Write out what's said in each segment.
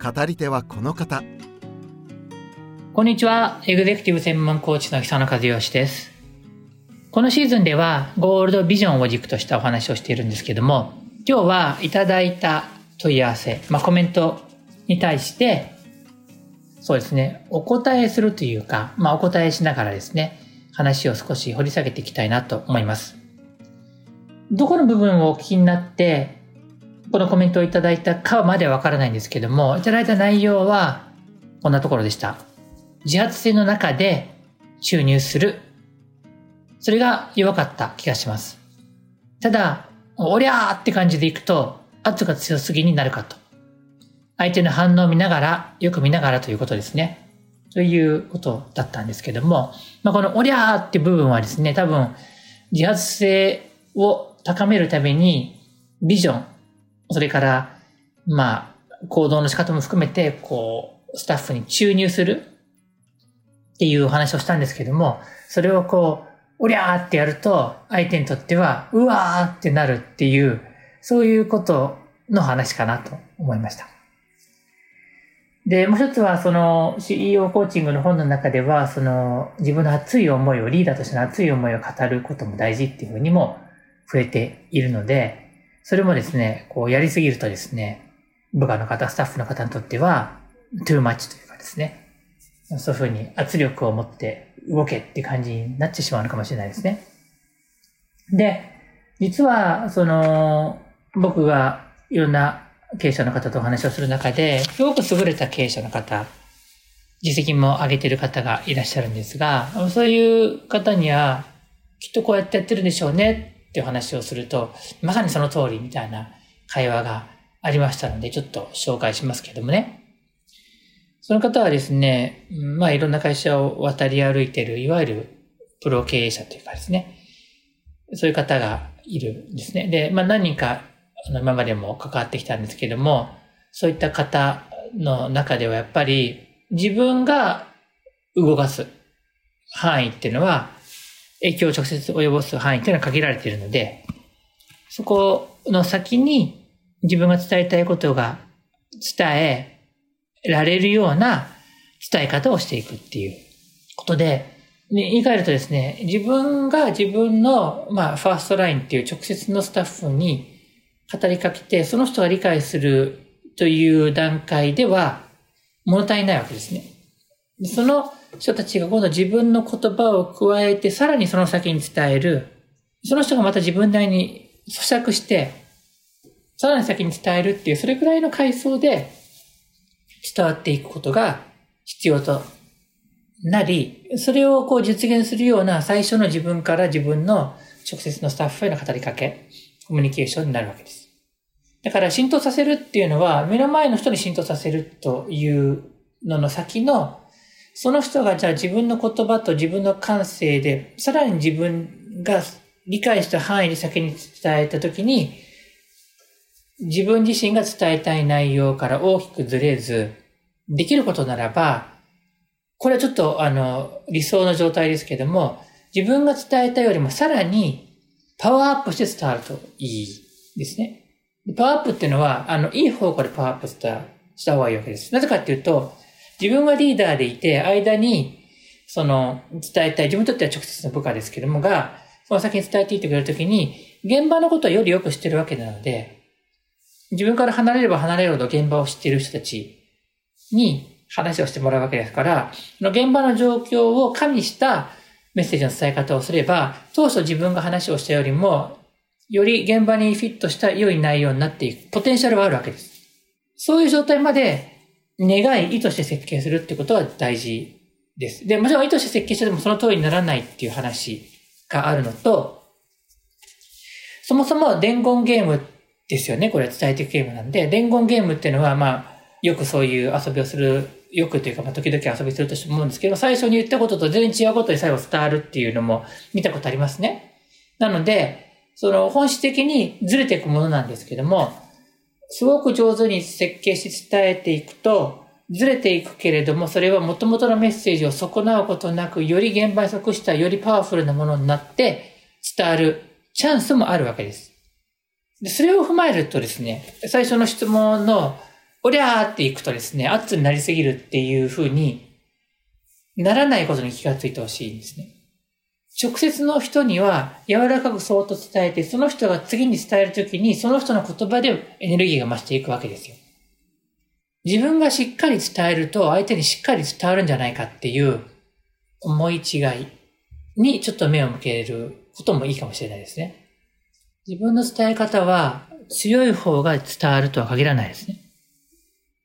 語り手はこの方。こんにちは。エグゼクティブ専門コーチの久野和義です。このシーズンではゴールドビジョンを軸としたお話をしているんですけども今日はいただいた問い合わせ、まあ、コメントに対してそうですねお答えするというか、まあ、お答えしながらですね話を少し掘り下げていきたいなと思います。どこの部分をお聞きになって、このコメントをいただいたかまではわからないんですけども、いただいた内容はこんなところでした。自発性の中で注入する。それが弱かった気がします。ただ、おりゃーって感じでいくと圧が強すぎになるかと。相手の反応を見ながら、よく見ながらということですね。ということだったんですけども、まあ、このおりゃーって部分はですね、多分自発性を高めるために、ビジョン、それから、まあ、行動の仕方も含めて、こう、スタッフに注入するっていうお話をしたんですけども、それをこう、おりゃーってやると、相手にとっては、うわーってなるっていう、そういうことの話かなと思いました。で、もう一つは、その CEO コーチングの本の中では、その自分の熱い思いを、リーダーとしての熱い思いを語ることも大事っていうふうにも増えているので、それもですね、こうやりすぎるとですね、部下の方、スタッフの方にとっては、too much というかですね、そういうふうに圧力を持って動けって感じになってしまうのかもしれないですね。で、実は、その、僕がいろんな経営者の方とお話をする中で、すごく優れた経営者の方、実績も上げてる方がいらっしゃるんですが、そういう方には、きっとこうやってやってるんでしょうねっていう話をすると、まさにその通りみたいな会話がありましたので、ちょっと紹介しますけどもね。その方はですね、まあいろんな会社を渡り歩いてる、いわゆるプロ経営者というかですね、そういう方がいるんですね。で、まあ何人かあの今までも関わってきたんですけども、そういった方の中ではやっぱり自分が動かす範囲っていうのは影響を直接及ぼす範囲というのは限られているので、そこの先に自分が伝えたいことが伝えられるような伝え方をしていくっていうことで、言い換えるとですね、自分が自分の、まあ、 first line っていう直接のスタッフに語りかけて、その人が理解するという段階では物足りないわけですね。その人たちが今度自分の言葉を加えて、さらにその先に伝える。その人がまた自分なりに咀嚼して、さらに先に伝えるっていう、それくらいの階層で伝わっていくことが必要となり、それをこう実現するような最初の自分から自分の直接のスタッフへの語りかけ、コミュニケーションになるわけです。だから浸透させるっていうのは、目の前の人に浸透させるというのの先のその人がじゃあ自分の言葉と自分の感性で、さらに自分が理解した範囲で先に伝えたときに、自分自身が伝えたい内容から大きくずれず、できることならば、これはちょっとあの、理想の状態ですけども、自分が伝えたよりもさらにパワーアップして伝わるといいですね。パワーアップっていうのは、あの、いい方向でパワーアップしたした方がいいわけです。なぜかっていうと、自分がリーダーでいて、間に、その、伝えたい、自分にとっては直接の部下ですけどもが、その先に伝えていってくれるときに、現場のことはよりよく知ってるわけなので、自分から離れれば離れるほど現場を知っている人たちに話をしてもらうわけですから、の現場の状況を加味したメッセージの伝え方をすれば、当初自分が話をしたよりも、より現場にフィットした良い内容になっていくポテンシャルはあるわけです。そういう状態まで願い、意図して設計するってことは大事です。で、もちろん意図して設計してもその通りにならないっていう話があるのと、そもそも伝言ゲームですよね。これ伝えていくゲームなんで、伝言ゲームっていうのは、まあ、よくそういう遊びをする、よくというか、まあ、時々遊びすると思うんですけど、最初に言ったことと全然違うことに最後伝わるっていうのも見たことありますね。なので、その本質的にずれていくものなんですけども、すごく上手に設計し伝えていくと、ずれていくけれども、それは元々のメッセージを損なうことなく、より現場に即したよりパワフルなものになって伝わるチャンスもあるわけです。でそれを踏まえるとですね、最初の質問の、おりゃーっていくとですね、圧になりすぎるっていうふうにならないことに気がついてほしいんですね。直接の人には柔らかくそーっと伝えて、その人が次に伝えるときに、その人の言葉でエネルギーが増していくわけですよ。自分がしっかり伝えると相手にしっかり伝わるんじゃないかっていう思い違いにちょっと目を向けることもいいかもしれないですね。自分の伝え方は強い方が伝わるとは限らないですね。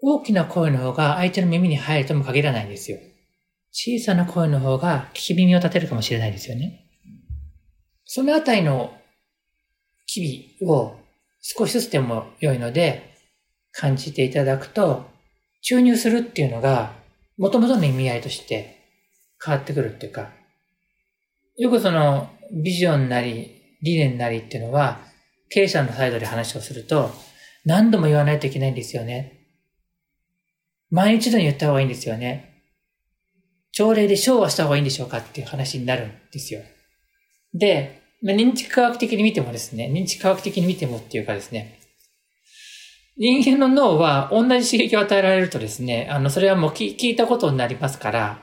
大きな声の方が相手の耳に入るとも限らないんですよ。小さな声の方が聞き耳を立てるかもしれないですよね。そのあたりの機微を少しずつでも良いので感じていただくと、注入するっていうのが元々の意味合いとして変わってくるっていうか、よくそのビジョンなり理念なりっていうのは経営者のサイドで話をすると何度も言わないといけないんですよね。毎日のように言った方がいいんですよね。朝礼で昭和した方がいいんでしょうかっていう話になるんですよ。でま、認知科学的に見てもですね、認知科学的に見てもっていうかですね、人間の脳は同じ刺激を与えられるとですね、あの、それはもう聞いたことになりますから、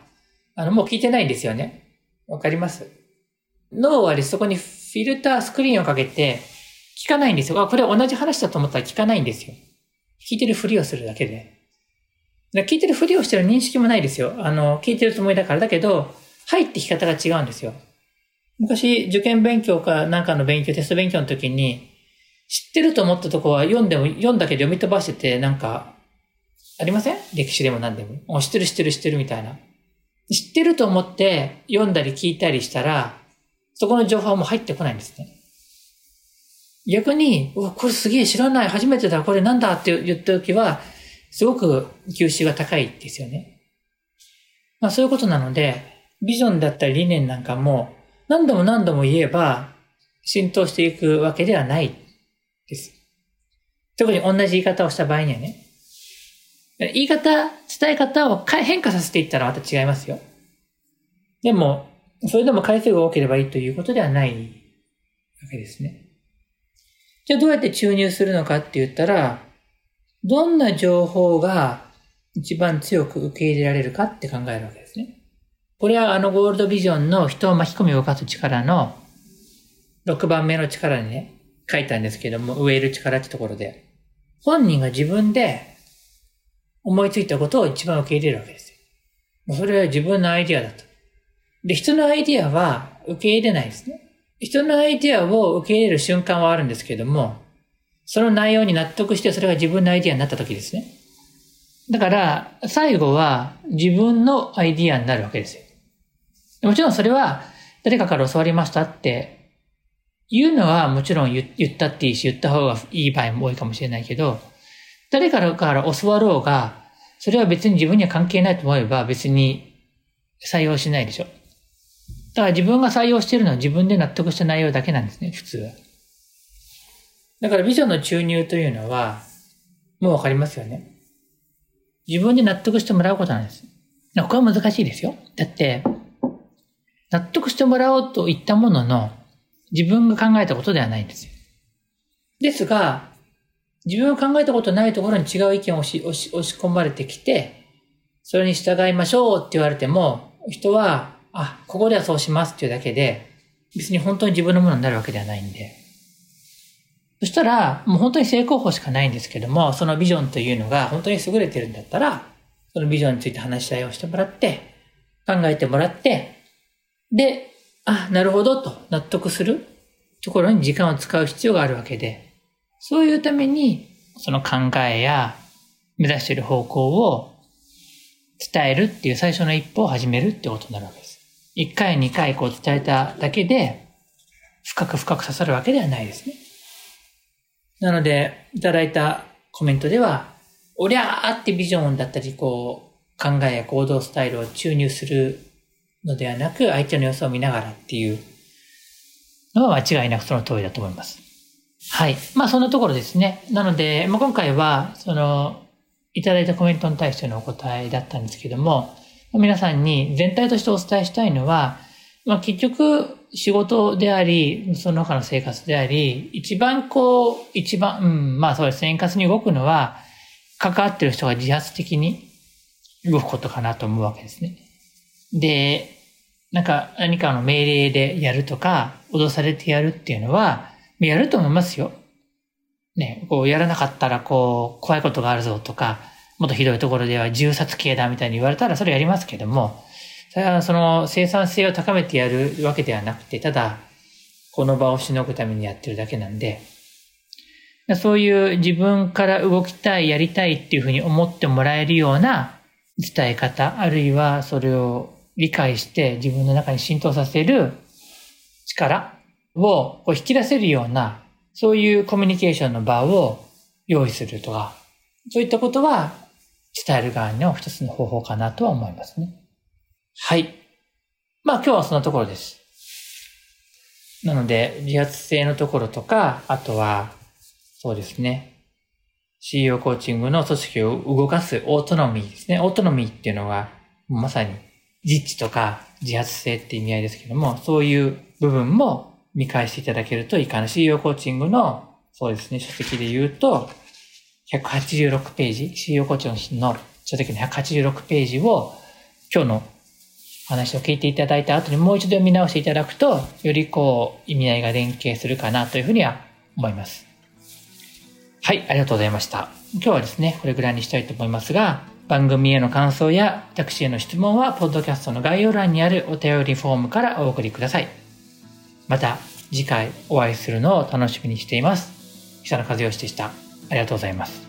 あの、もう聞いてないんですよね。わかります？脳はそこにフィルター、スクリーンをかけて、聞かないんですよ。あ、これ同じ話だと思ったら聞かないんですよ。聞いてるふりをするだけで。聞いてるふりをしてる認識もないですよ。あの、聞いてるつもりだから。だけど、入ってき方が違うんですよ。昔、受験勉強かなんかの勉強、テスト勉強の時に、知ってると思ったとこは読んでも、読んだけで読み飛ばしてて、なんか、ありません？歴史でも何でも。知ってる知ってる知ってるみたいな。知ってると思って読んだり聞いたりしたら、そこの情報も入ってこないんですね。逆に、うわ、これすげえ知らない、初めてだ、これなんだって言った時は、すごく吸収が高いですよね。まあそういうことなので、ビジョンだったり理念なんかも何度も何度も言えば浸透していくわけではないです。特に同じ言い方をした場合にはね。言い方、伝え方を変化させていったらまた違いますよ。でも、それでも回数が多ければいいということではないわけですね。じゃあどうやって注入するのかって言ったら、どんな情報が一番強く受け入れられるかって考えるわけですね。これはあのゴールドビジョンの人を巻き込み動かす力の6番目の力にね、書いたんですけども、植える力ってところで、本人が自分で思いついたことを一番受け入れるわけですよ。それは自分のアイディアだと。で、人のアイディアは受け入れないですね。人のアイディアを受け入れる瞬間はあるんですけども、その内容に納得してそれが自分のアイディアになった時ですね。だから、最後は自分のアイディアになるわけですよ。もちろんそれは誰かから教わりましたって言うのはもちろん言ったっていいし、言った方がいい場合も多いかもしれないけど、誰からから教わろうが、それは別に自分には関係ないと思えば別に採用しないでしょ。だから自分が採用してるのは自分で納得した内容だけなんですね、普通は。だからビジョンの注入というのは、もうわかりますよね。自分で納得してもらうことなんです。これは難しいですよ。だって、納得してもらおうと言ったものの、自分が考えたことではないんですよ。ですが、自分が考えたことないところに違う意見を押し押し押し込まれてきて、それに従いましょうって言われても、人は、あ、ここではそうしますっていうだけで、別に本当に自分のものになるわけではないんで。そしたら、もう本当に正攻法しかないんですけども、そのビジョンというのが本当に優れてるんだったら、そのビジョンについて話し合いをしてもらって、考えてもらって、で、あ、なるほどと納得するところに時間を使う必要があるわけで、そういうために、その考えや目指している方向を伝えるっていう最初の一歩を始めるってことになるわけです。一回二回こう伝えただけで、深く深く刺さるわけではないですね。なので、いただいたコメントでは、おりゃーってビジョンだったり、こう、考えや行動スタイルを注入するのではなく、相手の様子を見ながらっていうのは間違いなくその通りだと思います。はい。まあそんなところですね。なので、まあ、今回は、その、いただいたコメントに対してのお答えだったんですけども、皆さんに全体としてお伝えしたいのは、まあ結局仕事であり、その他の生活であり、一番こう、一番、うん、まあそうですね、円滑に動くのは、関わってる人が自発的に動くことかなと思うわけですね。で、なんか何かの命令でやるとか、脅されてやるっていうのは、やると思いますよ。ね、こうやらなかったらこう、怖いことがあるぞとか、もっとひどいところでは銃殺刑だみたいに言われたらそれやりますけども、それはその生産性を高めてやるわけではなくて、ただ、この場をしのぐためにやってるだけなんで、そういう自分から動きたい、やりたいっていうふうに思ってもらえるような伝え方、あるいはそれを理解して自分の中に浸透させる力を引き出せるような、そういうコミュニケーションの場を用意するとか、そういったことは伝える側の一つの方法かなとは思いますね。はい。まあ今日はそんなところです。なので、自発性のところとか、あとは、そうですね。CEO コーチングの組織を動かすオートノミーですね。オートノミーっていうのは、まさに実地とか自発性って意味合いですけども、そういう部分も見返していただけるといいかな。CEO コーチングの、そうですね、書籍で言うと、186ページ、CEO コーチングの書籍の186ページを、今日の話を聞いていただいた後にもう一度見直していただくと、よりこう、意味合いが連携するかなというふうには思います。はい、ありがとうございました。今日はですね、これぐらいにしたいと思いますが、番組への感想や私への質問は、ポッドキャストの概要欄にあるお便りフォームからお送りください。また次回お会いするのを楽しみにしています。久野和義でした。ありがとうございます。